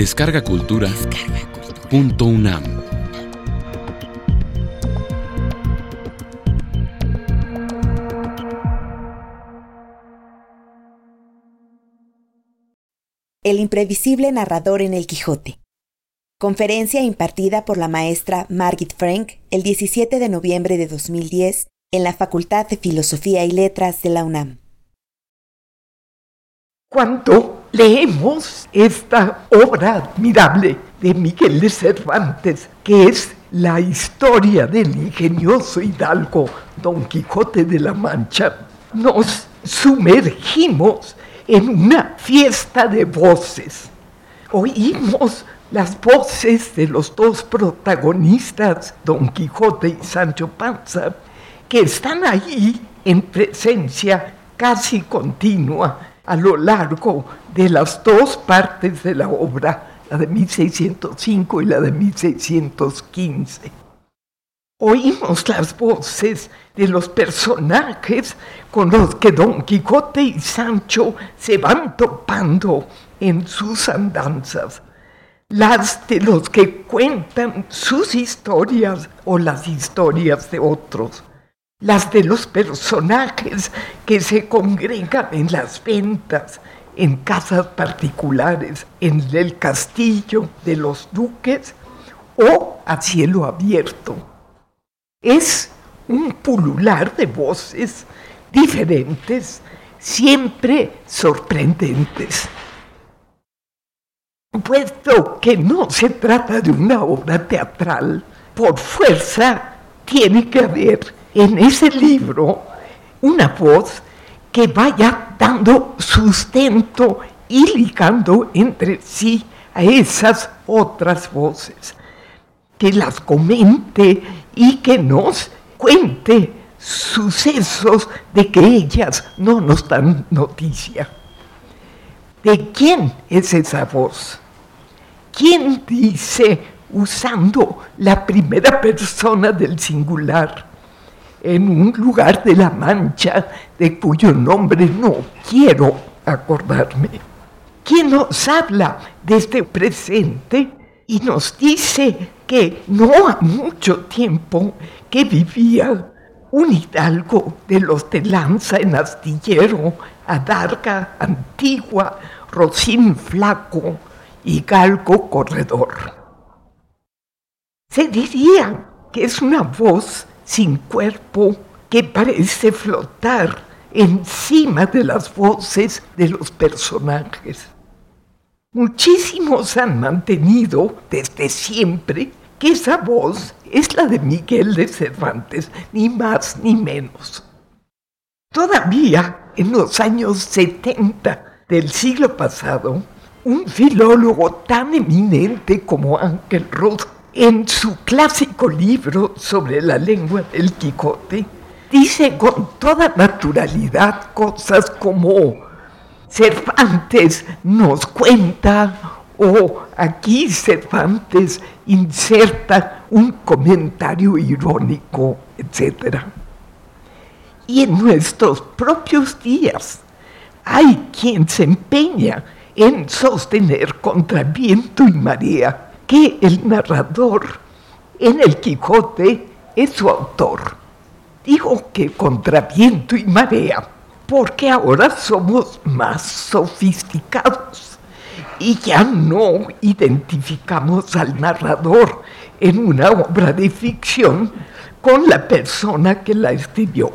Descarga Cultura. Punto UNAM. El imprevisible narrador en el Quijote. Conferencia impartida por la maestra Margit Frank el 17 de noviembre de 2010 en la Facultad de Filosofía y Letras de la UNAM. Cuando leemos esta obra admirable de Miguel de Cervantes, que es la historia del ingenioso hidalgo Don Quijote de la Mancha, nos sumergimos en una fiesta de voces. Oímos las voces de los dos protagonistas, Don Quijote y Sancho Panza, que están ahí en presencia casi continua a lo largo de las dos partes de la obra, la de 1605 y la de 1615. Oímos las voces de los personajes con los que Don Quijote y Sancho se van topando en sus andanzas las de los que cuentan sus historias o las historias de otros, las de los personajes que se congregan en las ventas, en casas particulares, en el castillo de los duques o a cielo abierto. Es un pulular de voces diferentes, siempre sorprendentes. Puesto que no se trata de una obra teatral, por fuerza tiene que haber en ese libro una voz que vaya dando sustento y ligando entre sí a esas otras voces, que las comente y que nos cuente sucesos de que ellas no nos dan noticia. ¿De quién es esa voz? ¿Quién dice usando la primera persona del singular en un lugar de la mancha de cuyo nombre no quiero acordarme? ¿Quién nos habla desde presente y nos dice que no ha mucho tiempo que vivía un hidalgo de los de lanza en astillero, adarga antigua, rocín flaco y galgo corredor. Se diría que es una voz sin cuerpo que parece flotar encima de las voces de los personajes. Muchísimos han mantenido desde siempre que esa voz es la de Miguel de Cervantes, ni más ni menos. Todavía en los años 70 del siglo pasado, un filólogo tan eminente como Ángel Ruth, en su clásico libro sobre la lengua del Quijote, dice con toda naturalidad cosas como Cervantes nos cuenta o aquí Cervantes inserta un comentario irónico, etc. Y en nuestros propios días hay quien se empeña en sostener contra viento y marea que el narrador en el Quijote es su autor. Digo que contra viento y marea porque ahora somos más sofisticados y ya no identificamos al narrador en una obra de ficción con la persona que la escribió.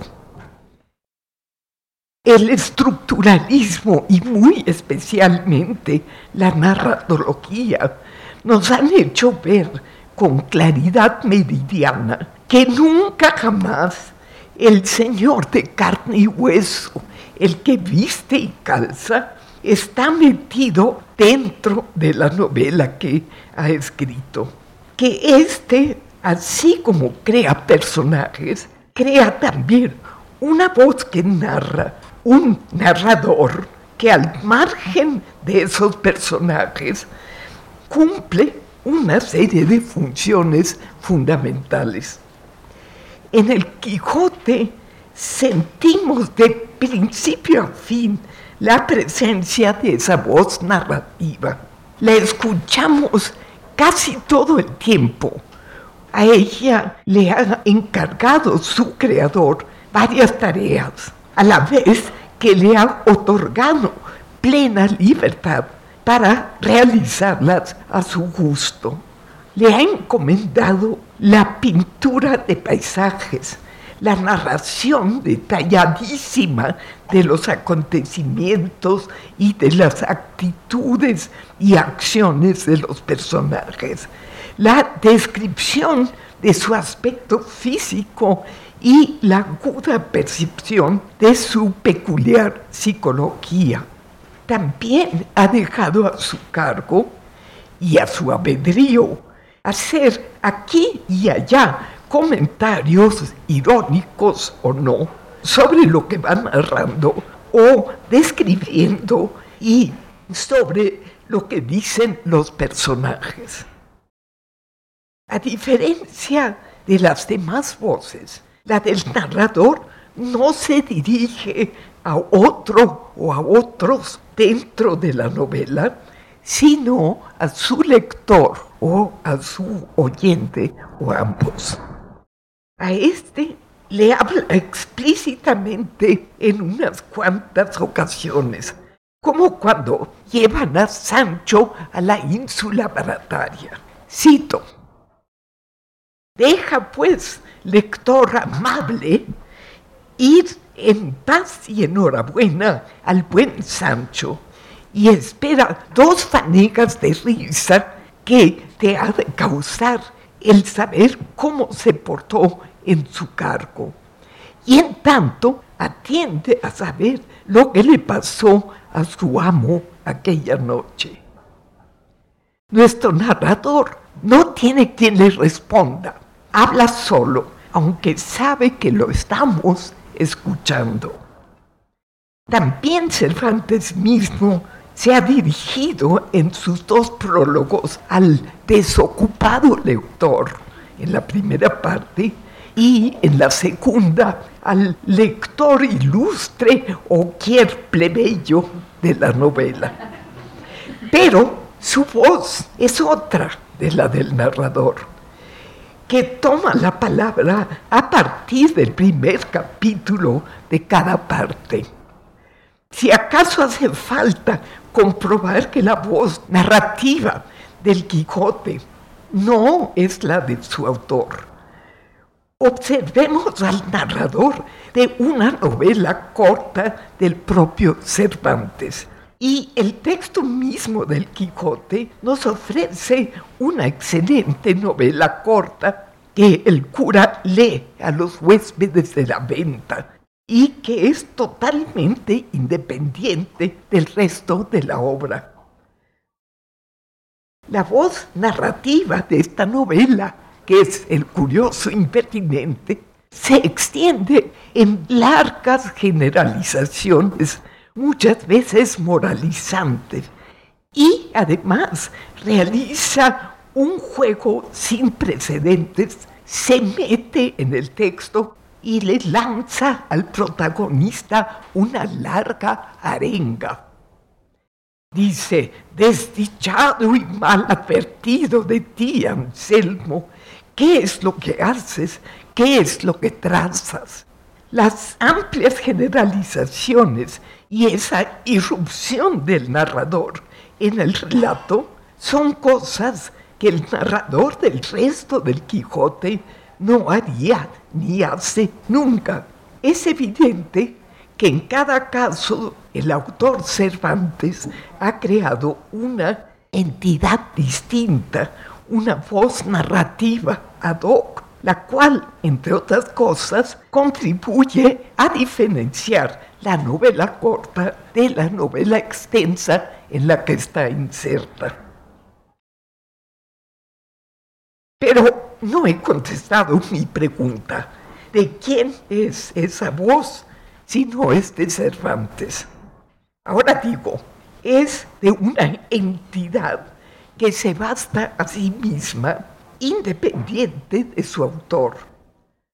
El estructuralismo y muy especialmente la narratología nos han hecho ver con claridad meridiana que nunca jamás el señor de carne y hueso, el que viste y calza, está metido dentro de la novela que ha escrito. Que éste, así como crea personajes, crea también una voz que narra, un narrador que al margen de esos personajes cumple una serie de funciones fundamentales. En el Quijote sentimos de principio a fin la presencia de esa voz narrativa. la escuchamos casi todo el tiempo. A ella le ha encargado su creador varias tareas, a la vez que le ha otorgado plena libertad para realizarlas a su gusto. Le ha encomendado la pintura de paisajes, la narración detalladísima de los acontecimientos y de las actitudes y acciones de los personajes, la descripción de su aspecto físico y la aguda percepción de su peculiar psicología. También ha dejado a su cargo y a su albedrío hacer aquí y allá comentarios irónicos o no sobre lo que va narrando o describiendo y sobre lo que dicen los personajes. A diferencia de las demás voces, la del narrador no se dirige a otro o a otros dentro de la novela, sino a su lector o a su oyente o ambos. A este le habla explícitamente en unas cuantas ocasiones, como cuando llevan a Sancho a la ínsula barataria. Cito, Deja pues, lector amable, ir en paz y enhorabuena al buen Sancho y espera dos fanegas de risa que te ha de causar el saber cómo se portó en su cargo. Y en tanto atiende a saber lo que le pasó a su amo aquella noche. Nuestro narrador no tiene quien le responda habla solo, aunque sabe que lo estamos escuchando. También Cervantes mismo se ha dirigido en sus dos prólogos al desocupado lector, en la primera parte, y en la segunda al lector ilustre o cualquier plebeyo de la novela. Pero su voz es otra de la del narrador que toma la palabra a partir del primer capítulo de cada parte. Si acaso hace falta comprobar que la voz narrativa del Quijote no es la de su autor. Observemos al narrador de una novela corta del propio Cervantes. Y el texto mismo del Quijote nos ofrece una excelente novela corta que el cura lee a los huéspedes de la venta y que es totalmente independiente del resto de la obra. La voz narrativa de esta novela, que es el curioso impertinente, se extiende en largas generalizaciones muchas veces moralizantes, y además realiza un juego sin precedentes, se mete en el texto y le lanza al protagonista una larga arenga. Dice, desdichado y mal advertido de ti, Anselmo, ¿qué es lo que haces? ¿Qué es lo que trazas? Las amplias generalizaciones y esa irrupción del narrador en el relato son cosas que el narrador del resto del Quijote no haría ni hace nunca. Es evidente que en cada caso el autor Cervantes ha creado una entidad distinta, una voz narrativa ad hoc, la cual, entre otras cosas, contribuye a diferenciar la novela corta de la novela extensa en la que está inserta. Pero no he contestado mi pregunta. ¿De quién es esa voz si no es de Cervantes? Ahora digo, es de una entidad que se basta a sí misma independiente de su autor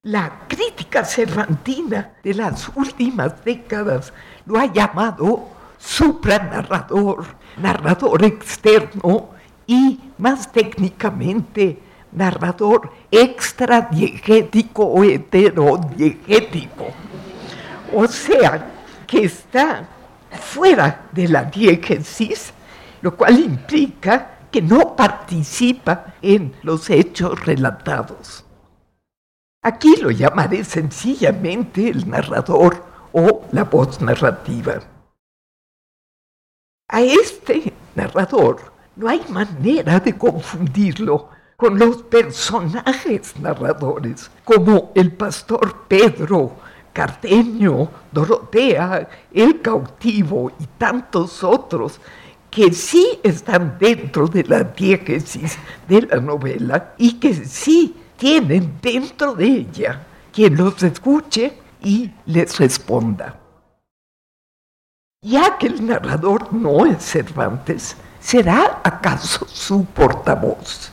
la crítica cervantina de las últimas décadas lo ha llamado supranarrador, narrador externo y más técnicamente narrador extradiegético o heterodiegético. O sea, que está fuera de la diégesis, lo cual implica que no participa en los hechos relatados. Aquí lo llamaré sencillamente el narrador o la voz narrativa. A este narrador no hay manera de confundirlo con los personajes narradores, como el pastor Pedro, Cardeño, Dorotea, el cautivo y tantos otros que sí están dentro de la diégesis de la novela y que sí tienen dentro de ella quien los escuche y les responda. Ya que el narrador no es Cervantes, ¿será acaso su portavoz?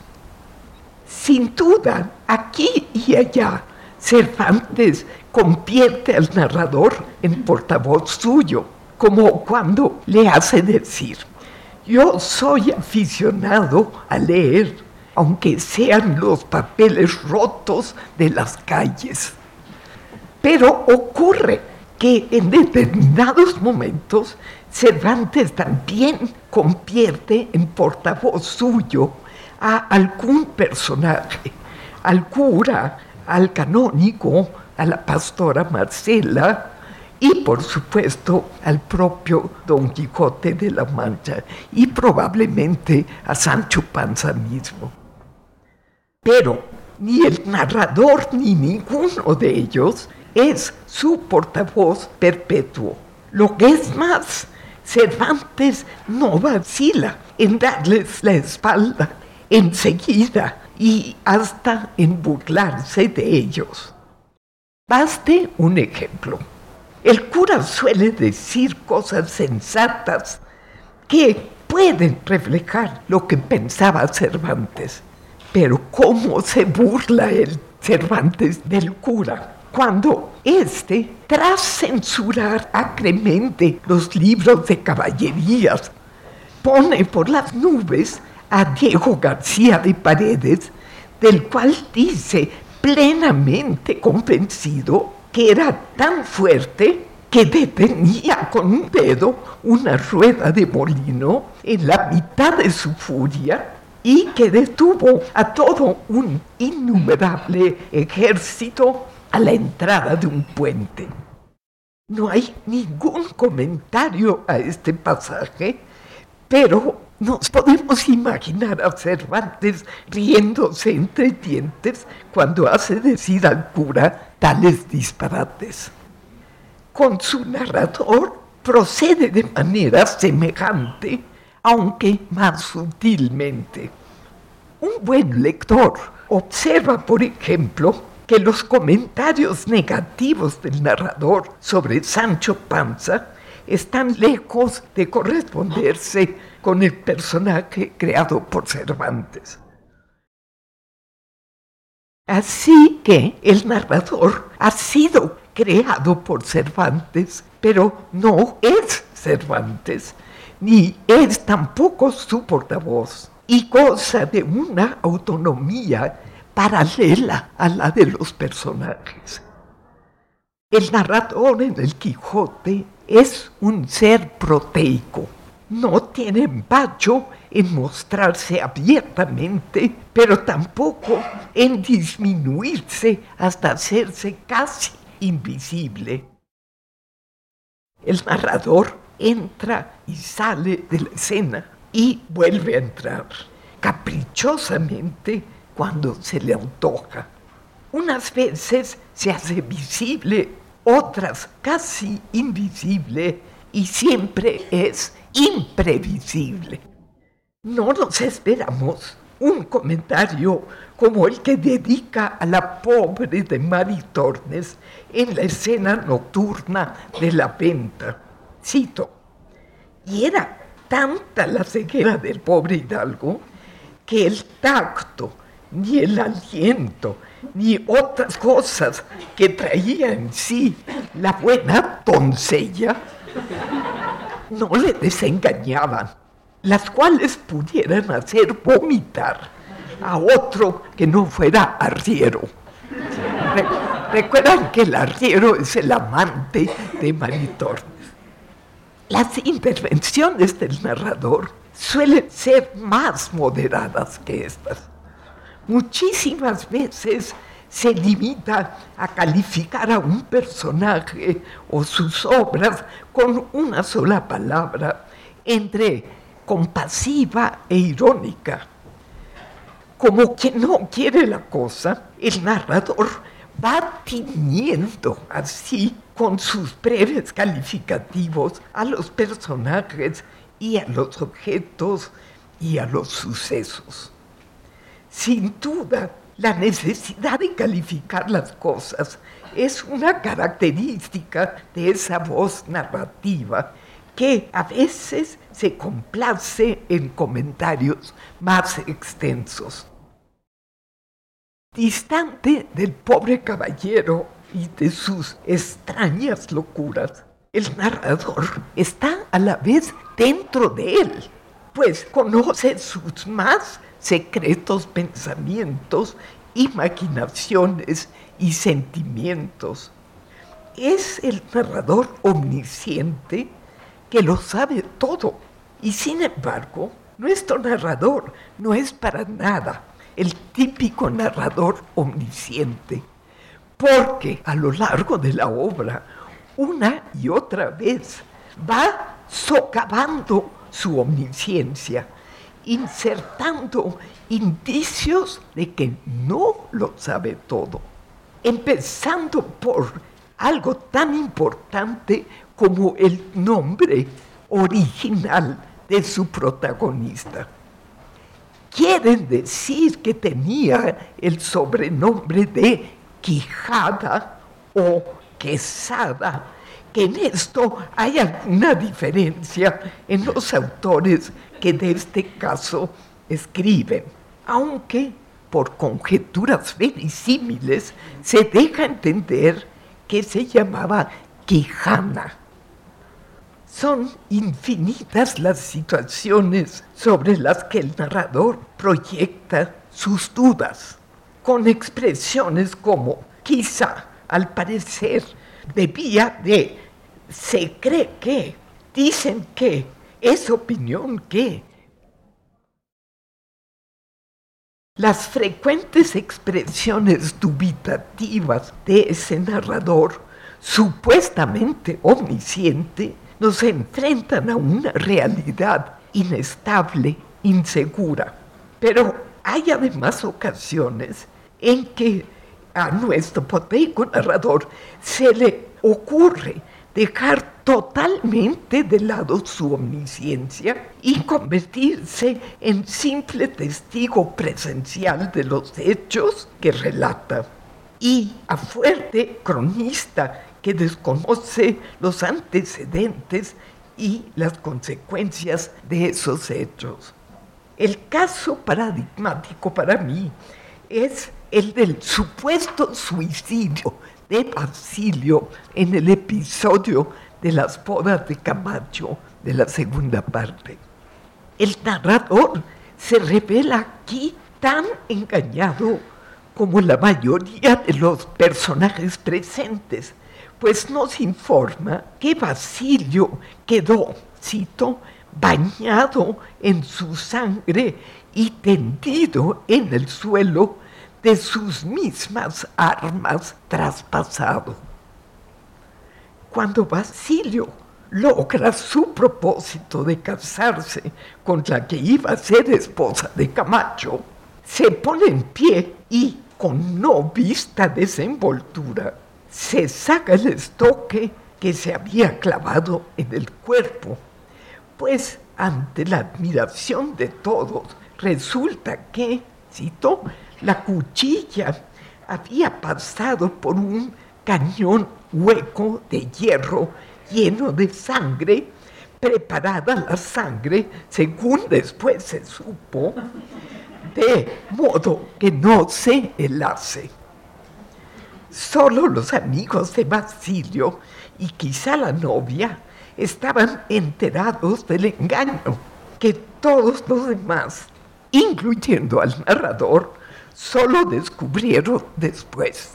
Sin duda, aquí y allá, Cervantes convierte al narrador en portavoz suyo, como cuando le hace decir, yo soy aficionado a leer, aunque sean los papeles rotos de las calles. Pero ocurre que en determinados momentos Cervantes también convierte en portavoz suyo a algún personaje, al cura, al canónigo, a la pastora Marcela y por supuesto al propio Don Quijote de la Mancha y probablemente a Sancho Panza mismo. Pero ni el narrador ni ninguno de ellos es su portavoz perpetuo. Lo que es más, Cervantes no vacila en darles la espalda enseguida y hasta en burlarse de ellos. Baste un ejemplo. El cura suele decir cosas sensatas que pueden reflejar lo que pensaba Cervantes. Pero ¿cómo se burla el Cervantes del cura? Cuando éste, tras censurar acremente los libros de caballerías, pone por las nubes a Diego García de Paredes, del cual dice plenamente convencido que era tan fuerte que detenía con un dedo una rueda de molino en la mitad de su furia y que detuvo a todo un innumerable ejército a la entrada de un puente. No hay ningún comentario a este pasaje, pero nos podemos imaginar a Cervantes riéndose entre dientes cuando hace decir al cura tales disparates. Con su narrador procede de manera semejante, aunque más sutilmente. Un buen lector observa, por ejemplo, que los comentarios negativos del narrador sobre Sancho Panza están lejos de corresponderse con el personaje creado por Cervantes. Así que el narrador ha sido creado por Cervantes, pero no es Cervantes, ni es tampoco su portavoz, y goza de una autonomía paralela a la de los personajes. El narrador en el Quijote es un ser proteico no tiene empacho en mostrarse abiertamente, pero tampoco en disminuirse hasta hacerse casi invisible. El narrador entra y sale de la escena y vuelve a entrar, caprichosamente cuando se le antoja. Unas veces se hace visible, otras casi invisible, y siempre es imprevisible. No nos esperamos un comentario como el que dedica a la pobre de Maritornes en la escena nocturna de la venta. Cito, y era tanta la ceguera del pobre Hidalgo que el tacto, ni el aliento, ni otras cosas que traía en sí la buena doncella no le desengañaban, las cuales pudieran hacer vomitar a otro que no fuera arriero. Recuerdan que el arriero es el amante de Maritornes. Las intervenciones del narrador suelen ser más moderadas que estas. Muchísimas veces se limita a calificar a un personaje o sus obras con una sola palabra, entre compasiva e irónica. Como que no quiere la cosa, el narrador va tiñendo así con sus breves calificativos a los personajes y a los objetos y a los sucesos. Sin duda, la necesidad de calificar las cosas es una característica de esa voz narrativa que a veces se complace en comentarios más extensos. Distante del pobre caballero y de sus extrañas locuras, el narrador está a la vez dentro de él, pues conoce sus más secretos pensamientos, imaginaciones y sentimientos. Es el narrador omnisciente que lo sabe todo. Y sin embargo, nuestro narrador no es para nada el típico narrador omnisciente, porque a lo largo de la obra, una y otra vez, va socavando su omnisciencia, insertando indicios de que no lo sabe todo, empezando por algo tan importante como el nombre original de su protagonista. Quieren decir que tenía el sobrenombre de Quijada o Quesada, que en esto hay alguna diferencia en los autores que de este caso escriben, aunque por conjeturas verisímiles se deja entender que se llamaba Quijana. Son infinitas las situaciones sobre las que el narrador proyecta sus dudas, con expresiones como quizá, al parecer, debía de, se cree que, dicen que, es opinión que. Las frecuentes expresiones dubitativas de ese narrador, supuestamente omnisciente, nos enfrentan a una realidad inestable, insegura. Pero hay además ocasiones en que a nuestro poteico narrador se le ocurre dejar totalmente de lado su omnisciencia y convertirse en simple testigo presencial de los hechos que relata y a fuerte cronista que desconoce los antecedentes y las consecuencias de esos hechos. El caso paradigmático para mí es el del supuesto suicidio de Basilio en el episodio de las bodas de Camacho de la segunda parte. El narrador se revela aquí tan engañado como la mayoría de los personajes presentes, pues nos informa que Basilio quedó, cito, bañado en su sangre y tendido en el suelo de sus mismas armas traspasado. Cuando Basilio logra su propósito de casarse con la que iba a ser esposa de Camacho, se pone en pie y, con no vista desenvoltura, se saca el estoque que se había clavado en el cuerpo, pues ante la admiración de todos resulta que, cito, la cuchilla había pasado por un cañón hueco de hierro lleno de sangre, preparada la sangre, según después se supo, de modo que no se helase. Solo los amigos de Basilio y quizá la novia estaban enterados del engaño que todos los demás, incluyendo al narrador, solo descubrieron después.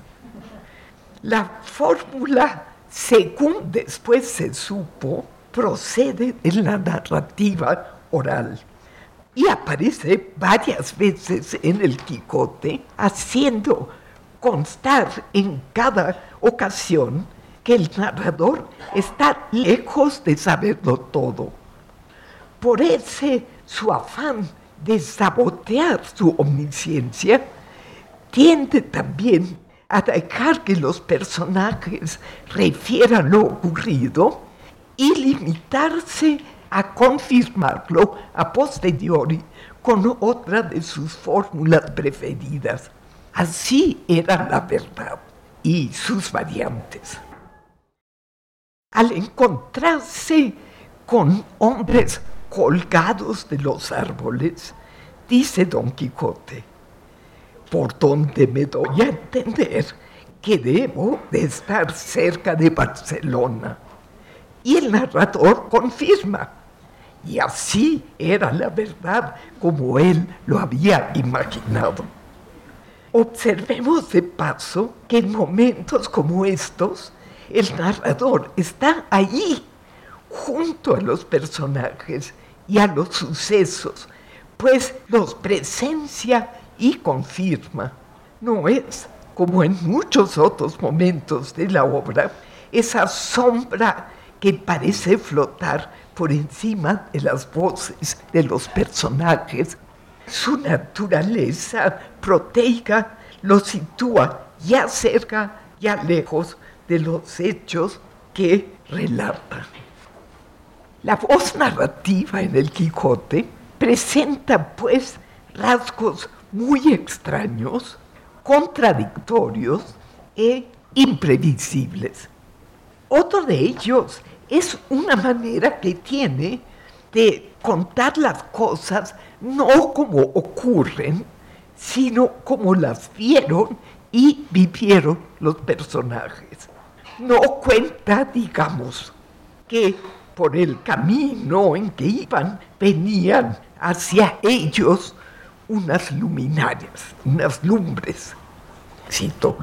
La fórmula, según después se supo, procede de la narrativa oral y aparece varias veces en el Quijote, haciendo constar en cada ocasión que el narrador está lejos de saberlo todo. Por ese su afán de sabotear su omnisciencia, tiende también a dejar que los personajes refieran lo ocurrido y limitarse a confirmarlo a posteriori con otra de sus fórmulas preferidas. Así era la verdad y sus variantes. Al encontrarse con hombres colgados de los árboles, dice Don Quijote, por donde me doy a entender que debo de estar cerca de Barcelona. Y el narrador confirma, y así era la verdad como él lo había imaginado. Observemos de paso que en momentos como estos, el narrador está allí, junto a los personajes y a los sucesos, pues los presencia y confirma. No es, como en muchos otros momentos de la obra, esa sombra que parece flotar por encima de las voces de los personajes. Su naturaleza proteica lo sitúa ya cerca, ya lejos de los hechos que relata. La voz narrativa en el Quijote presenta pues rasgos muy extraños, contradictorios e imprevisibles. Otro de ellos es una manera que tiene de contar las cosas no como ocurren, sino como las vieron y vivieron los personajes. No cuenta, digamos, que por el camino en que iban venían hacia ellos unas luminarias, unas lumbres. Cito,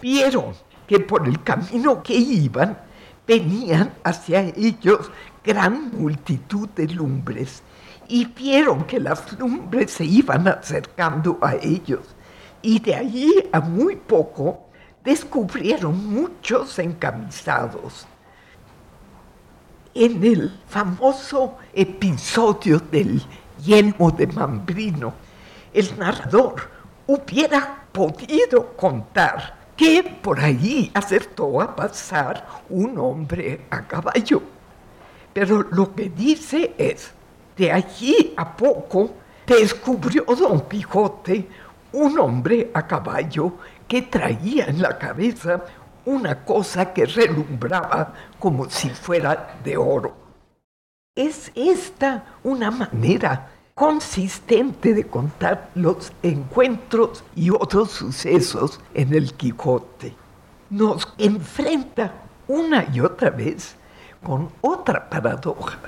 vieron que por el camino que iban venían hacia ellos gran multitud de lumbres y vieron que las lumbres se iban acercando a ellos y de allí a muy poco descubrieron muchos encamisados. En el famoso episodio del yelmo de Mambrino, el narrador hubiera podido contar que por ahí acertó a pasar un hombre a caballo. Pero lo que dice es, de allí a poco descubrió don Quijote un hombre a caballo que traía en la cabeza una cosa que relumbraba como si fuera de oro. Es esta una manera consistente de contar los encuentros y otros sucesos en el Quijote. Nos enfrenta una y otra vez con otra paradoja.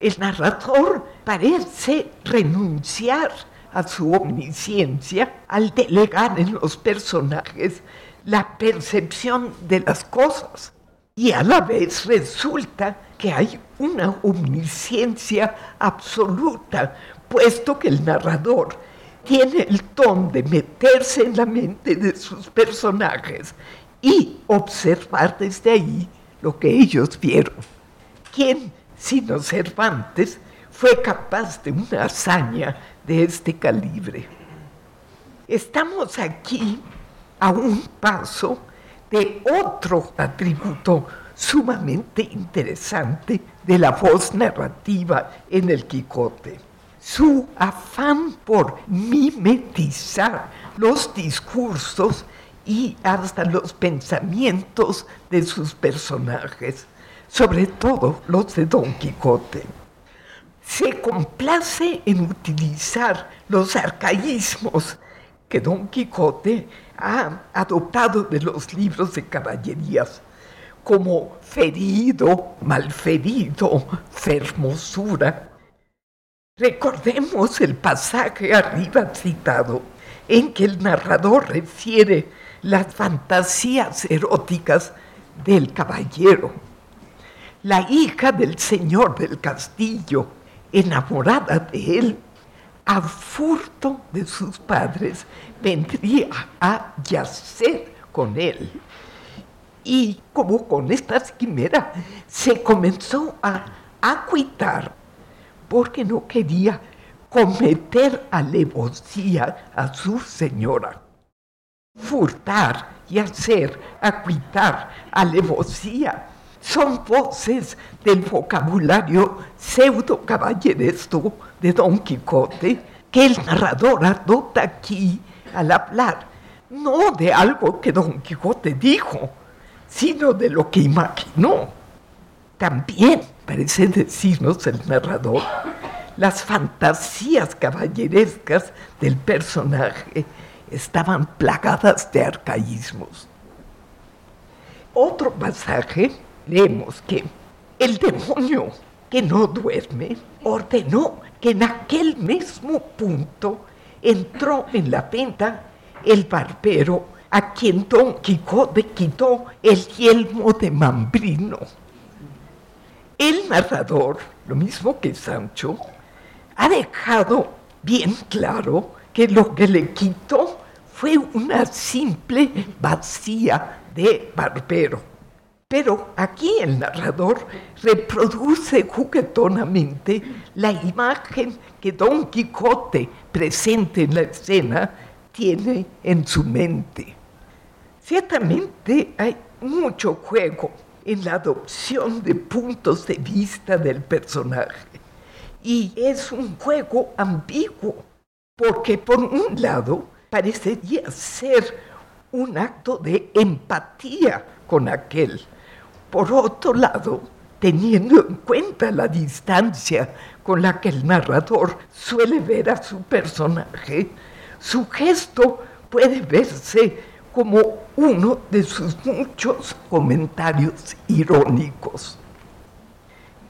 El narrador parece renunciar a su omnisciencia al delegar en los personajes la percepción de las cosas. Y a la vez resulta que hay una omnisciencia absoluta, puesto que el narrador tiene el ton de meterse en la mente de sus personajes y observar desde ahí lo que ellos vieron. ¿Quién, sino Cervantes, fue capaz de una hazaña de este calibre? Estamos aquí a un paso de otro atributo sumamente interesante de la voz narrativa en el Quijote. Su afán por mimetizar los discursos y hasta los pensamientos de sus personajes, sobre todo los de Don Quijote. Se complace en utilizar los arcaísmos que Don Quijote ha adoptado de los libros de caballerías como ferido, malferido, fermosura. Recordemos el pasaje arriba citado en que el narrador refiere las fantasías eróticas del caballero. La hija del señor del castillo, enamorada de él, a furto de sus padres, vendría a yacer con él. Y como con esta quimera se comenzó a acuitar porque no quería cometer alevosía a su señora. Furtar y hacer acuitar alevosía son voces del vocabulario pseudo caballeresco de Don Quijote que el narrador adopta aquí al hablar, no de algo que Don Quijote dijo, sino de lo que imaginó. También parece decirnos el narrador las fantasías caballerescas del personaje estaban plagadas de arcaísmos. Otro pasaje leemos que el demonio que no duerme ordenó que en aquel mismo punto entró en la venta el barbero a quien Don Quijote quitó el yelmo de Mambrino. El narrador, lo mismo que Sancho, ha dejado bien claro que lo que le quitó fue una simple vacía de barbero. Pero aquí el narrador reproduce juguetonamente la imagen que Don Quijote, presente en la escena, tiene en su mente. Ciertamente hay mucho juego en la adopción de puntos de vista del personaje. Y es un juego ambiguo, porque por un lado parecería ser un acto de empatía con aquel. Por otro lado, teniendo en cuenta la distancia con la que el narrador suele ver a su personaje, su gesto puede verse como uno de sus muchos comentarios irónicos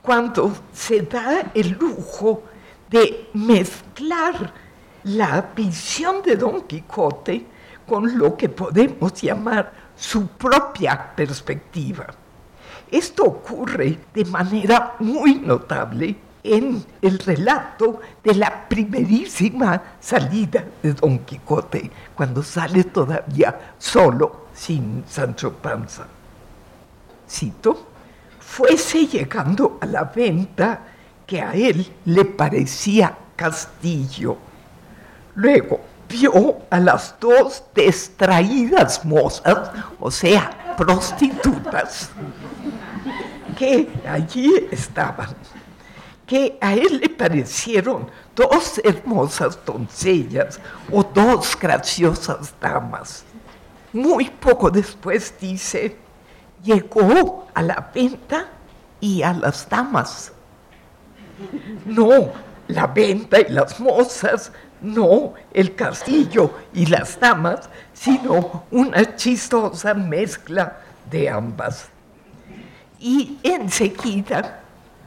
cuando se da el lujo de mezclar la visión de Don Quijote con lo que podemos llamar su propia perspectiva. Esto ocurre de manera muy notable en el relato de la primerísima salida de Don Quijote, cuando sale todavía solo, sin Sancho Panza. Cito, fuese llegando a la venta que a él le parecía castillo. Luego vio a las dos distraídas mozas, o sea, prostitutas, que allí estaban, que a él le parecieron dos hermosas doncellas o dos graciosas damas. Muy poco después dice, llegó a la venta y a las damas. No la venta y las mozas, no el castillo y las damas, sino una chistosa mezcla de ambas. Y enseguida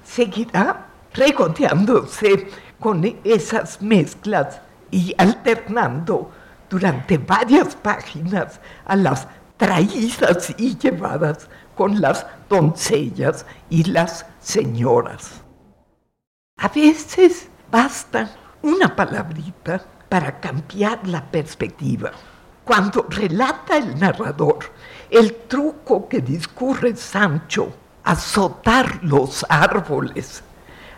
seguirá regoteándose con esas mezclas y alternando durante varias páginas a las traídas y llevadas con las doncellas y las señoras. A veces basta una palabrita para cambiar la perspectiva. Cuando relata el narrador el truco que discurre Sancho, azotar los árboles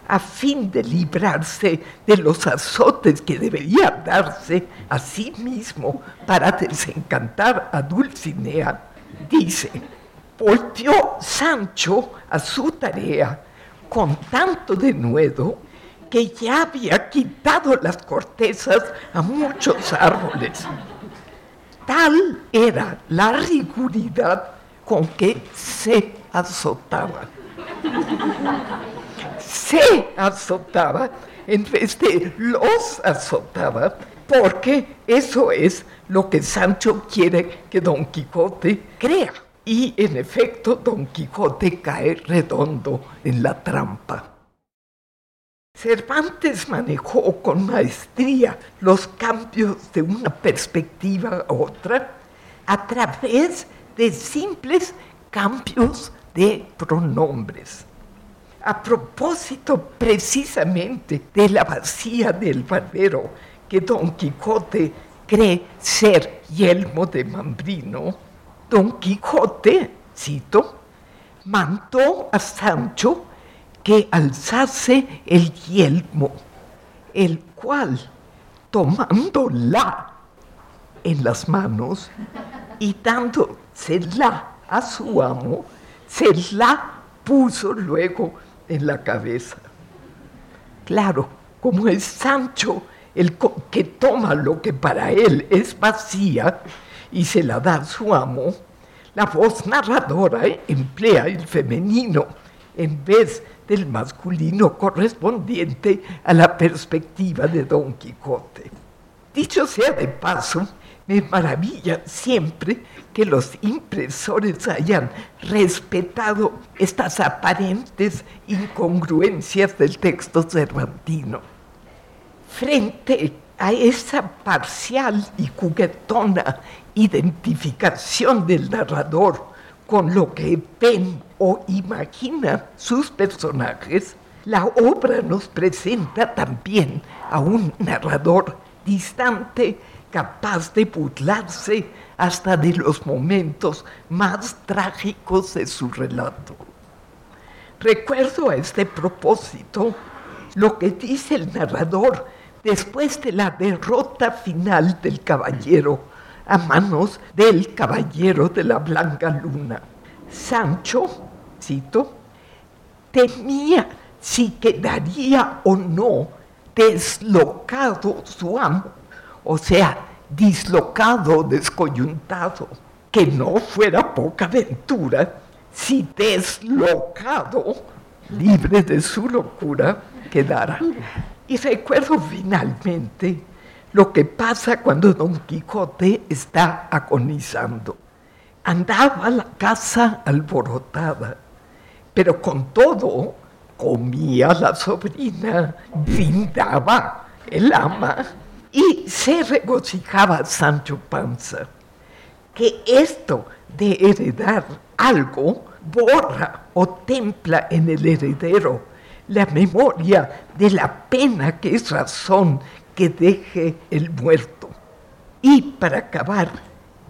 a fin de librarse de los azotes que debería darse a sí mismo para desencantar a Dulcinea, dice, volvió Sancho a su tarea con tanto denuedo que ya había quitado las cortezas a muchos árboles. Tal era la riguridad con que se azotaba se azotaba en vez de los azotaba, porque eso es lo que Sancho quiere que Don Quijote crea. Y en efecto, Don Quijote cae redondo en la trampa. Cervantes manejó con maestría los cambios de una perspectiva a otra a través de simples cambios de pronombres. A propósito precisamente de la vacía del barbero que Don Quijote cree ser yelmo de Mambrino, Don Quijote, cito, mandó a Sancho que alzase el yelmo, el cual, tomándola en las manos y dándosela a su amo, se la puso luego en la cabeza. Claro, como es Sancho el que toma lo que para él es vacía y se la da a su amo, la voz narradora emplea el femenino en vez del masculino correspondiente a la perspectiva de Don Quijote. Dicho sea de paso, me maravilla siempre que los impresores hayan respetado estas aparentes incongruencias del texto cervantino. Frente a esa parcial y juguetona identificación del narrador con lo que ven o imagina sus personajes, la obra nos presenta también a un narrador distante, capaz de burlarse hasta de los momentos más trágicos de su relato. Recuerdo a este propósito lo que dice el narrador después de la derrota final del caballero a manos del caballero de la blanca luna. Sancho, cito, temía si quedaría o no deslocado su amo, o sea, dislocado, descoyuntado, que no fuera poca aventura si deslocado, libre de su locura, quedara. Y recuerdo finalmente lo que pasa cuando Don Quijote está agonizando. Andaba la casa alborotada, pero con todo comía la sobrina, brindaba el ama y se regocijaba Sancho Panza. Que esto de heredar algo borra o templa en el heredero la memoria de la pena que es razón que deje el muerto. Y para acabar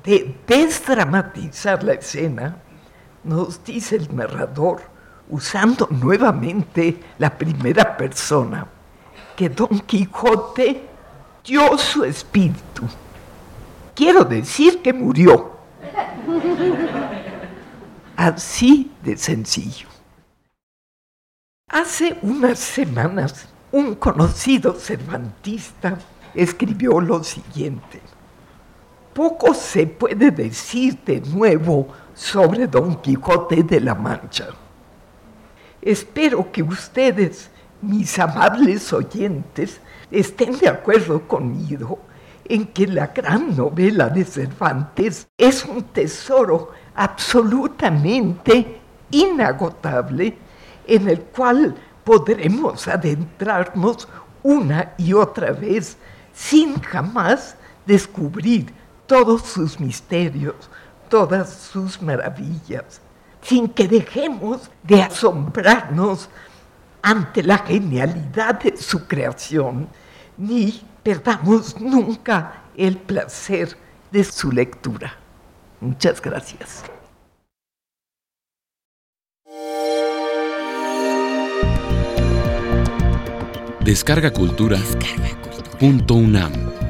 de desdramatizar la escena, nos dice el narrador, usando nuevamente la primera persona, que Don Quijote dio su espíritu. Quiero decir que murió. Así de sencillo. Hace unas semanas, un conocido cervantista escribió lo siguiente. Poco se puede decir de nuevo sobre Don Quijote de la Mancha. Espero que ustedes, mis amables oyentes, estén de acuerdo conmigo en que la gran novela de Cervantes es un tesoro absolutamente inagotable en el cual podremos adentrarnos una y otra vez sin jamás descubrir todos sus misterios, todas sus maravillas, sin que dejemos de asombrarnos ante la genialidad de su creación, ni perdamos nunca el placer de su lectura. Muchas gracias. Descarga Cultura. Punto UNAM.